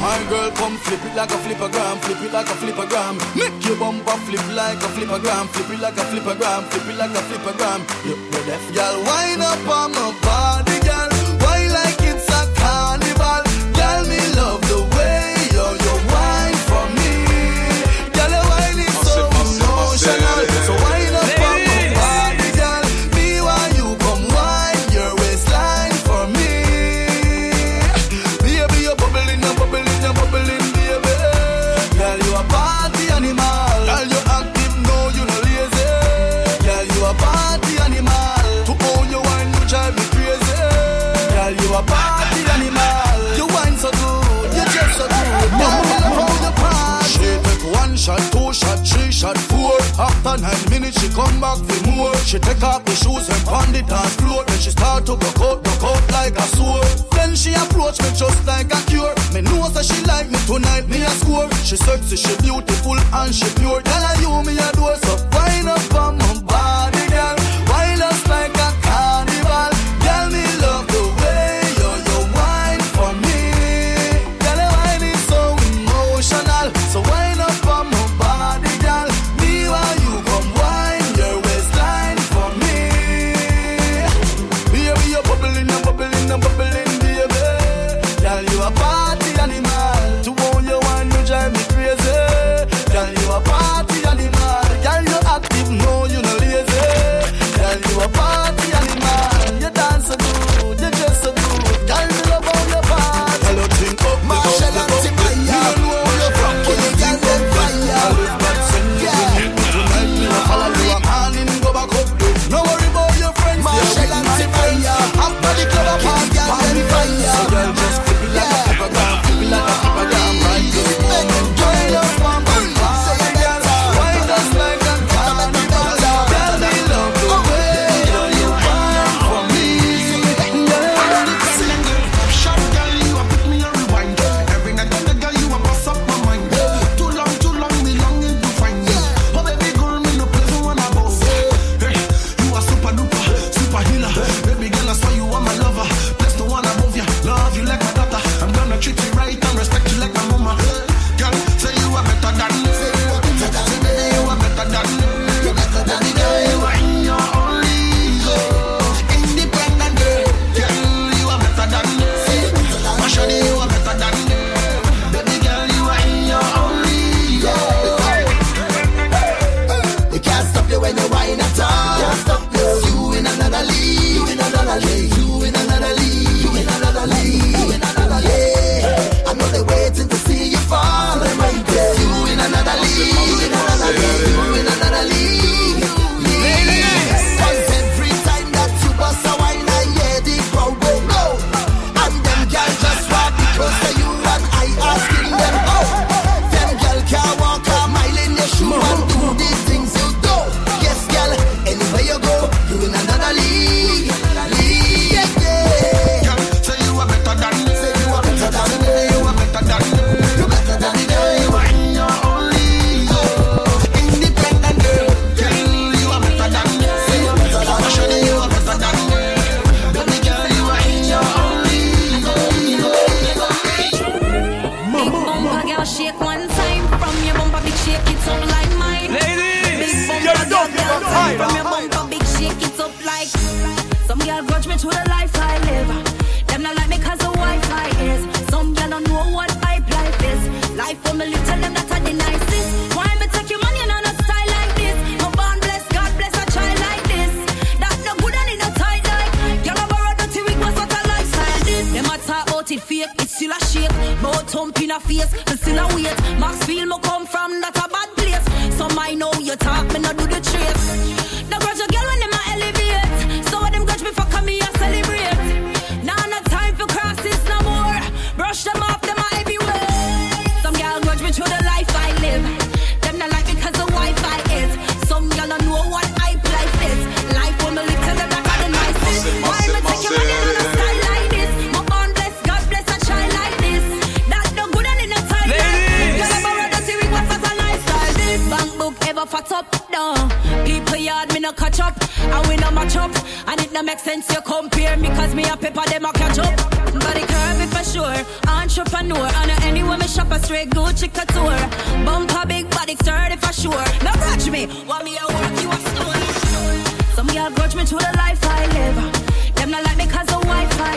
My girl, come flip it like a flippergram, flip it like a flippergram. Make your bumper flip like a flippergram, flip it like a flippergram, flip it like a flippergram. You deaf, y'all wind up on my body. After nine minutes, she come back for more. She take off the shoes and pound it on floor. Then she start to go out, out like a sword. Then she approach me just like a cure. Me know that she like me tonight, me a score. She sexy, she beautiful and she pure. Tell her you me adore. cause the Wi-Fi is. Some y'all don't know what pipe life is. Life for me little them that I deny this. Why me take your money and I not style like this? No born bless God bless a child like this. That no good and in a tight like. Y'all borrow dirty week was what a lifestyle this. Them a talk about it fake, it's still a shape. But thump in a face, but still a weight. Max feel me come fat up. No, people yard me no catch up. and we no match up. And it no make sense you compare me cause me a paper them a catch up. Body curvy for sure. Entrepreneur. And anywhere me shop a straight Gucci couture. Bump a big body sturdy for sure. No grudge me. Want me a work you a stone. Some me a grudge me to the life I live. Them not like me cause of Wi-Fi.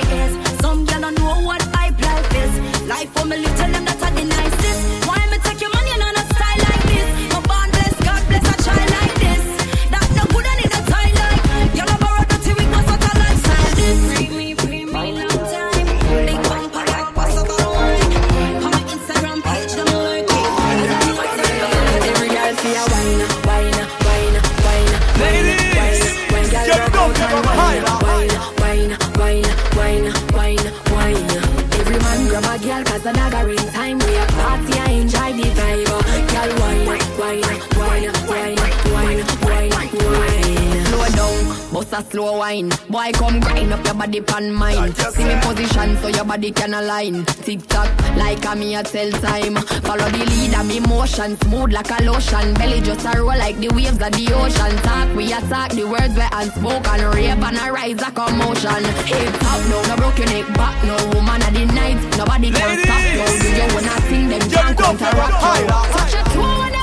Wine. Boy, come grind up your body pan mine. See me position so your body can align. Tick tock, like a me a tell time. Follow the lead of me motion, smooth like a lotion. Belly just a roll like the waves of the ocean. Talk, we attack the words we unspoken. Rave and a rise a commotion. Hip top, no, no broke your neck back, no woman of the night. Nobody can stop you. Do you wanna sing them can't counteract you. high. Touch your toe and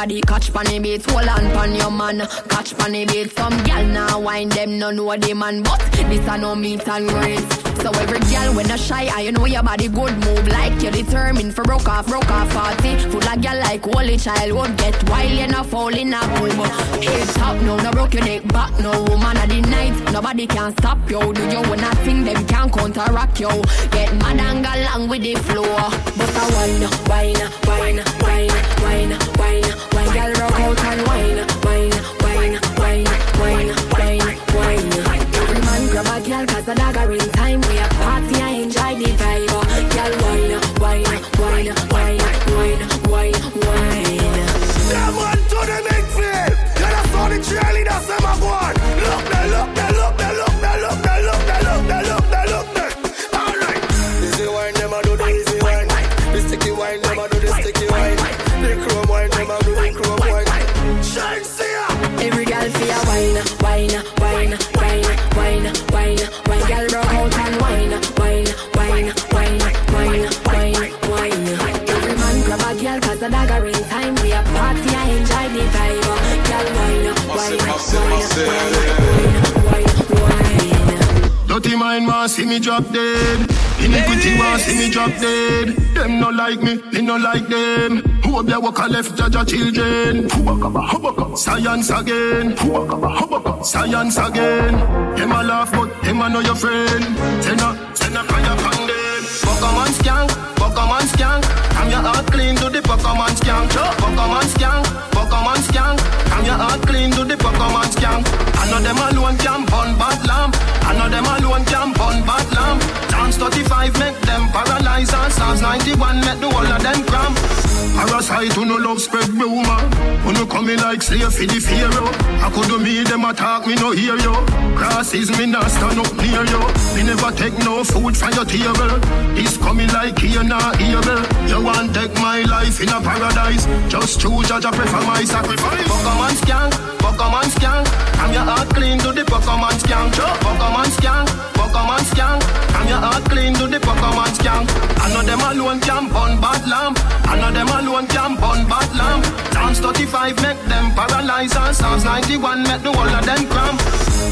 everybody catch funny beats. Hold on pon your man, catch funny beats. Some gal now wine them no know the man, but this a no meet and greet. So every girl when a shy, I you know your body good move like you're determined for broke off, broke off party. Full of girl like holy child would get wild and a fall in a pool. But head top, no, no broke your neck back, no woman of the night. Nobody can stop you. Do you wanna think them can counteract you? Get mad and go along with the flow. But a wine, wine, wine, wine, wine, wine, wine, girl rock out and wine, wine, wine, wine, wine, wine, wine. Every man grab a girl 'cause the dagger wine, wine, wine, wine, wine, wine. Girl rock out and wine, wine, wine, wine, wine, wine, wine. Every man grab a girl 'cause the dagger in time. We a party and enjoy the vibe. Girl wine, wine, wine, wine, wine, wine. Dirty mind want see me drop dead. Iniquity want see me drop dead. Them no like me, me no like them. Who up there walk a left judge a children? Science again. Science again. Them a laugh but them a know your friend. Send a send a fire upon them. Pokemon skank, Pokemon skank. I'm your heart clean to the Pokemon skank. Pokemon skank, Pokemon skank. I'm your heart clean to the Pokemon skank. I know them alone can burn bad lamp. I know them alone can 45 make them paralyze and Psalms 91 make the whole of them cramp. Parasite who no love spread rumor. Who no in like slave for the pharaoh. I could do me them attack me no hear Grass is me not stand up near yo. Me never take no food from your table. It's coming like here not evil. You want take my life in a paradise. Just choose judge I prefer my sacrifice. Pokemon skank, Pokemon skank. I'm your heart clean to the Pokemon skank. Pokemon skank. Pokemon skank. I'm your heart clean to the Pokemon skank. I know them alone can burn bad lamp. I know them alone can burn bad lamp. Dance 35 make them paralyze and Psalms 91 make the whole of them cramp.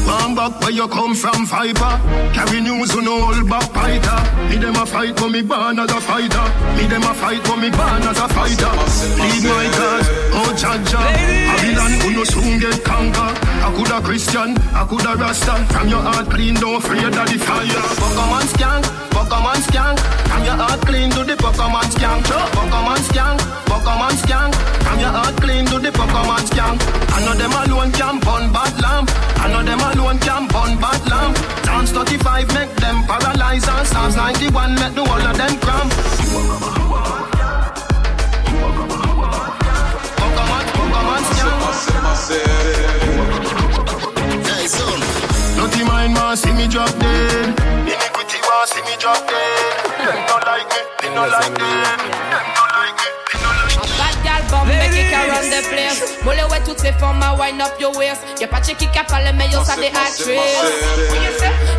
One back where you come from, Viper. Carry news on all back fighter. Me them a fight, but me born as a fighter. Me them a fight, but me born as a fighter. Lead my cause, oh Jah Jah. Babylon, who no soon get conquer. I coulda Christian, I coulda Rasta. From your heart clean, don't afraid of the fire. Pokemon skank, Pokemon skank. From your heart clean to the Pokemon skank. Pokemon skank, Pokemon skank. From your heart clean to the Pokemon skank. I know them alone can burn Psalms 91, let the whole of them cram. Hey, son. Dirty mind man, see me drop dead. Iniquity man, see me drop dead. They don't like me, they don't like me. The place. Molle ouais toutes ces femmes, à wind up your waist. Y'a pas de qui qui parle, mais yo ça des actrices.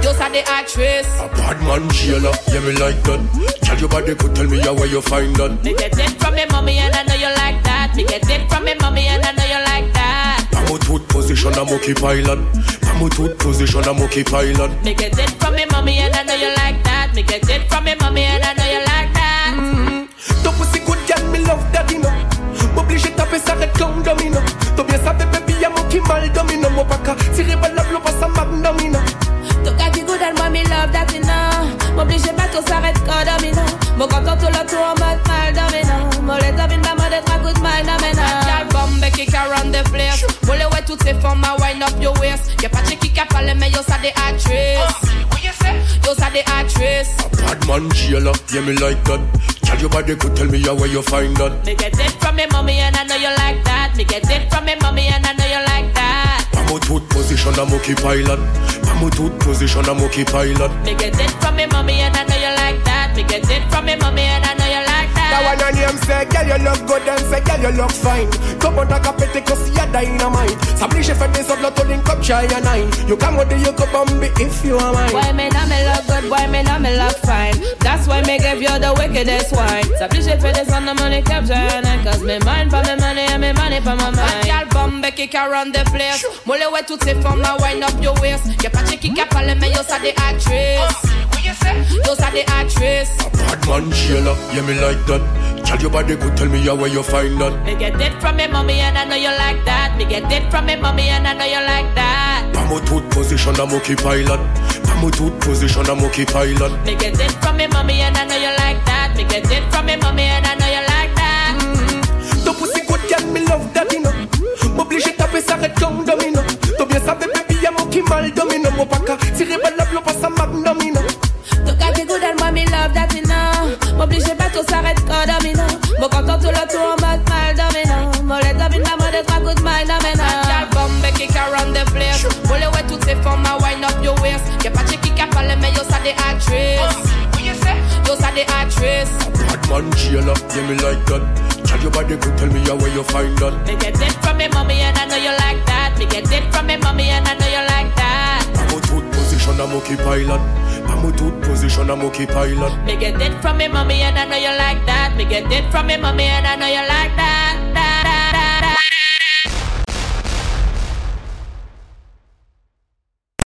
Yo ça des actrices. A bad man jailer, yeah me like that. Tell your body could tell me how where you find that. Me get it from me mommy and I know you like that. Me get it from me mommy and I know you like that. Pamo tooth position a monkey pilot. Pamo tooth position a monkey pilot. Me get it from me mommy and I know you like that. Me get it toutes ces femmes, à wind up your waist. Y'a pas de qui qui parle, mais yo ça des actrices. Yo ça des actrices. A bad man jailer, yeah me like that. Tell your body could tell me how where you find that. Me get it from me mommy and I know you like that. Me get it from me mommy and I know you like that. Pamo tooth position I'm a monkey pilot. Pamo tooth position I'm a monkey pilot. Me get it from me mommy and I know you like that. Me get it from me mommy and I know girl you look good and say, girl you look fine. Come on, like a petty cause you're dynamite. S'appliche fait des autres, l'autre link up, try a nine. You come with the you could bomb it if you are mine. Why me not me look good, why me not me look fine? That's why me give you the wickedest wine. S'appliche fait des on the money capture and Cause me mind for me money and me money for my mind. Gal bombe qui around the place. Molle ouais toutes ces femmes, à wind up your waist? Y'a pas de qui qui parle, mais yo ça des actrices Yo ça des actrices Bad man jailer, yeah me like that. Tell your body could tell me how where you find that. Me get it from me mommy and I know you like that Me get it from me mommy and I know you like that Pamo tooth position a monkey pilot. Pamo tooth position a monkey pilot. Me get it from me mommy and I know you like that Me get it from me mommy and I know you like that mm-hmm. Ton pussy good girl, me love that, you know. Man jailer, yeah me like that. Tell your body could tell me how where you find that. Me get it from me mommy and I know you like that Me get it from me mommy and I know you like that Pamo tooth position a monkey pilot. Pamo tooth position a monkey pilot. Me get it from me mommy and I know you like that Me get it from me mommy and I know you like that